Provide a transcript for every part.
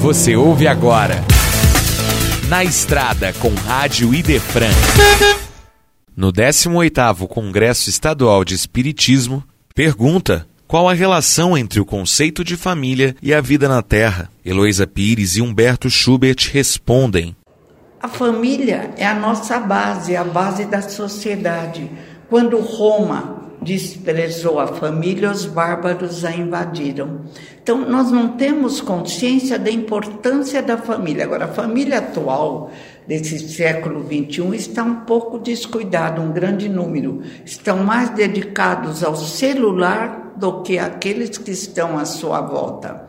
Você ouve agora. Na Estrada com Rádio Idefran. No 18º Congresso Estadual de Espiritismo, pergunta qual a relação entre o conceito de família e a vida na Terra. Heloísa Pires e Humberto Schubert respondem. A família é a nossa base, a base da sociedade. Quando Roma desprezou a família, os bárbaros a invadiram. Então, nós não temos consciência da importância da família. Agora, a família atual, desse século XXI, está um pouco descuidada, um grande número. Estão mais dedicados ao celular do que aqueles que estão à sua volta.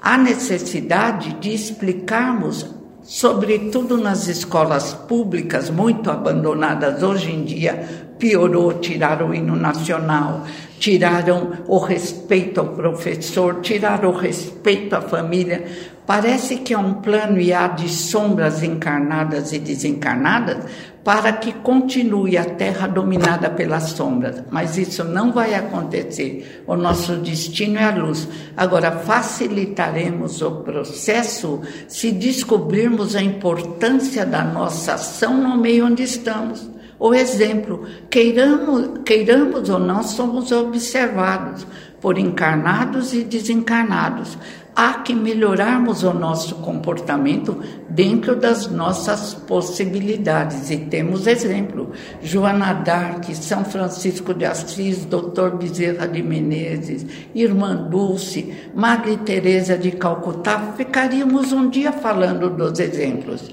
Há necessidade de explicarmos sobretudo nas escolas públicas, muito abandonadas hoje em dia, piorou, tiraram o hino nacional, tiraram o respeito ao professor, tiraram o respeito à família. Parece que é um plano e há de sombras encarnadas e desencarnadas para que continue a Terra dominada pelas sombras. Mas isso não vai acontecer. O nosso destino é a luz. Agora, facilitaremos o processo se descobrirmos a importância da nossa ação no meio onde estamos. O exemplo, queiramos, queiramos ou não, somos observados por encarnados e desencarnados. Há que melhorarmos o nosso comportamento dentro das nossas possibilidades e temos exemplo. Joana Dark, São Francisco de Assis, Doutor Bezerra de Menezes, Irmã Dulce, Madre Teresa de Calcutá. Ficaríamos um dia falando dos exemplos.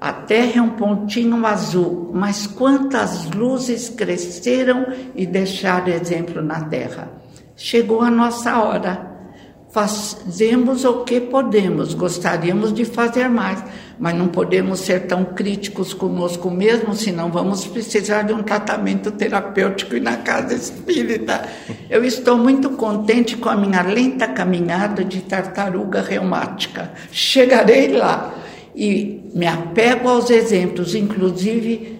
A Terra é um pontinho azul, mas quantas luzes cresceram e deixaram exemplo na Terra. Chegou a nossa hora. Fazemos o que podemos, gostaríamos de fazer mais, mas não podemos ser tão críticos conosco mesmo, senão vamos precisar de um tratamento terapêutico e na casa espírita. Eu estou muito contente com a minha lenta caminhada de tartaruga reumática. Chegarei lá e me apego aos exemplos, inclusive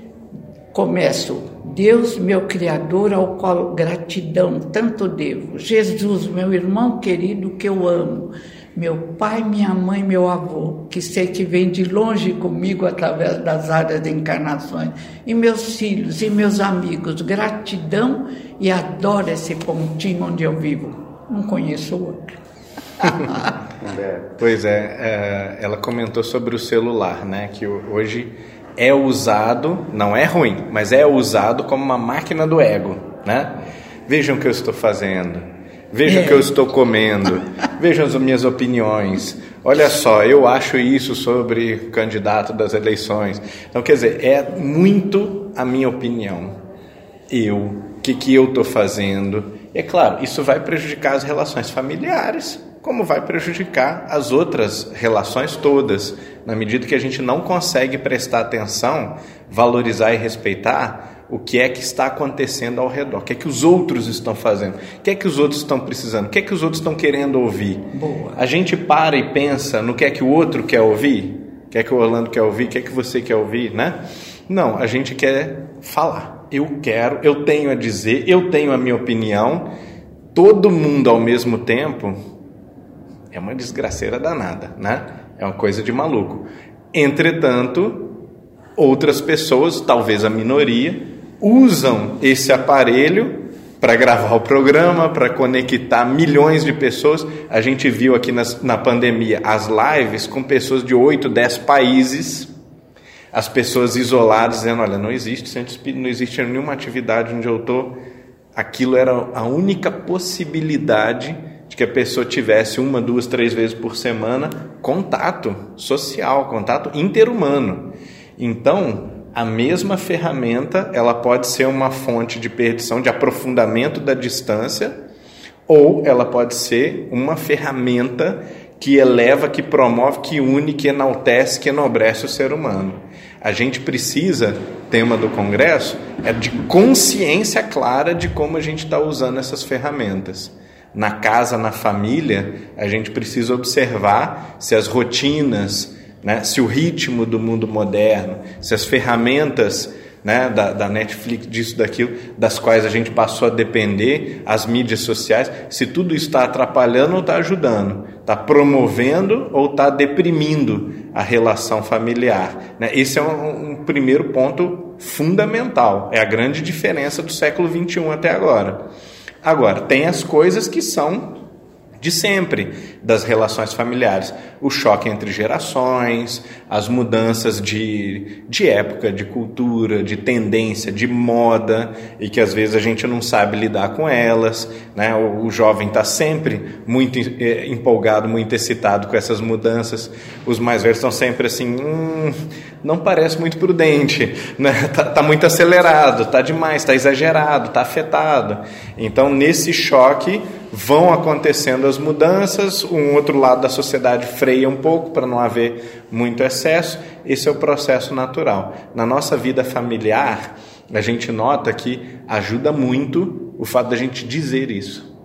começo, Deus, meu Criador, ao qual gratidão tanto devo, Jesus, meu irmão querido que eu amo, meu pai, minha mãe, meu avô, que sei que vem de longe comigo através das áreas de encarnações, e meus filhos e meus amigos, gratidão e adoro esse pontinho onde eu vivo. Não conheço outro. pois é, é, ela comentou sobre o celular, né? Que hoje é usado, não é ruim, mas é usado como uma máquina do ego, né? Vejam o que eu estou fazendo, vejam o que eu estou comendo, vejam as minhas opiniões. Olha só, eu acho isso sobre o candidato das eleições. Então, quer dizer, é muito a minha opinião. Eu, o que, que eu estou fazendo. E é claro, isso vai prejudicar as relações familiares, como vai prejudicar as outras relações todas, na medida que a gente não consegue prestar atenção, valorizar e respeitar o que é que está acontecendo ao redor, o que é que os outros estão fazendo, o que é que os outros estão precisando, o que é que os outros estão querendo ouvir. Boa. A gente para e pensa no que é que o outro quer ouvir, o que é que o Orlando quer ouvir, o que é que você quer ouvir, né? Não, a gente quer falar. Eu quero, eu tenho a dizer, eu tenho a minha opinião. Todo mundo ao mesmo tempo é uma desgraceira danada, né? É uma coisa de maluco. Entretanto, outras pessoas, talvez a minoria, usam esse aparelho para gravar o programa, para conectar milhões de pessoas. A gente viu aqui nas, na pandemia as lives com pessoas de 8, 10 países, as pessoas isoladas, dizendo: Olha, não existe centro não existe nenhuma atividade onde eu estou. Aquilo era a única possibilidade de que a pessoa tivesse uma, duas, três vezes por semana contato social, contato interhumano. Então, a mesma ferramenta, ela pode ser uma fonte de perdição, de aprofundamento da distância, ou ela pode ser uma ferramenta que eleva, que promove, que une, que enaltece, que enobrece o ser humano. A gente precisa, tema do congresso, é de consciência clara de como a gente está usando essas ferramentas na casa, na família, a gente precisa observar se as rotinas, né, se o ritmo do mundo moderno, se as ferramentas né, da, da, Netflix, disso, daquilo, das quais a gente passou a depender, as mídias sociais, se tudo está atrapalhando ou está ajudando. Está promovendo ou está deprimindo a relação familiar? Né? Esse é um, um, primeiro ponto fundamental. É a grande diferença do século XXI até agora. Agora, tem as coisas que são de sempre das relações familiares. O choque entre gerações, as mudanças de, de época, de cultura, de tendência, de moda, e que às vezes a gente não sabe lidar com elas. Né? O, o jovem está sempre muito eh, empolgado, muito excitado com essas mudanças. Os mais velhos estão sempre assim, hum, não parece muito prudente, né? tá, tá muito acelerado, tá demais, tá exagerado, tá afetado. Então, nesse choque vão acontecendo as mudanças, um outro lado da sociedade freia um pouco para não haver muito excesso. Esse é o processo natural. Na nossa vida familiar, a gente nota que ajuda muito o fato da gente dizer isso.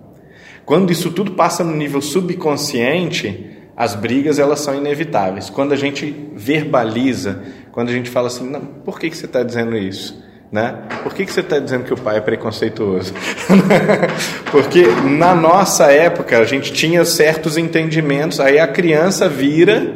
Quando isso tudo passa no nível subconsciente, as brigas elas são inevitáveis. Quando a gente verbaliza, quando a gente fala assim, não, por que, que você está dizendo isso? Né? Por que, que você está dizendo que o pai é preconceituoso? Porque na nossa época a gente tinha certos entendimentos, aí a criança vira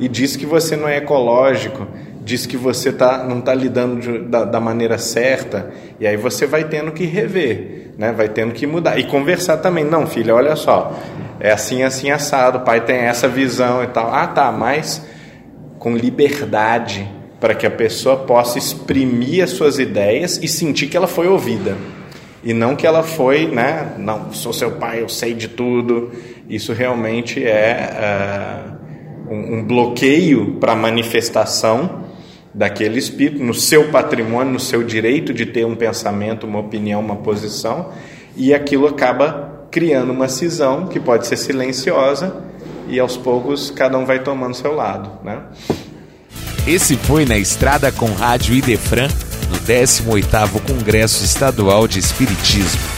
e diz que você não é ecológico, diz que você tá, não está lidando de, da, da, maneira certa, e aí você vai tendo que rever, né? vai tendo que mudar. E conversar também, não, filha, olha só, é assim, assim, assado, o pai tem essa visão e tal. Ah, tá, mas com liberdade para que a pessoa possa exprimir as suas ideias e sentir que ela foi ouvida. E não que ela foi, né? Não, sou seu pai, eu sei de tudo. Isso realmente é uh, um, um bloqueio para manifestação daquele espírito no seu patrimônio, no seu direito de ter um pensamento, uma opinião, uma posição, e aquilo acaba criando uma cisão que pode ser silenciosa e aos poucos cada um vai tomando seu lado, né? Esse foi na estrada com Rádio Idefran, no 18º Congresso Estadual de Espiritismo.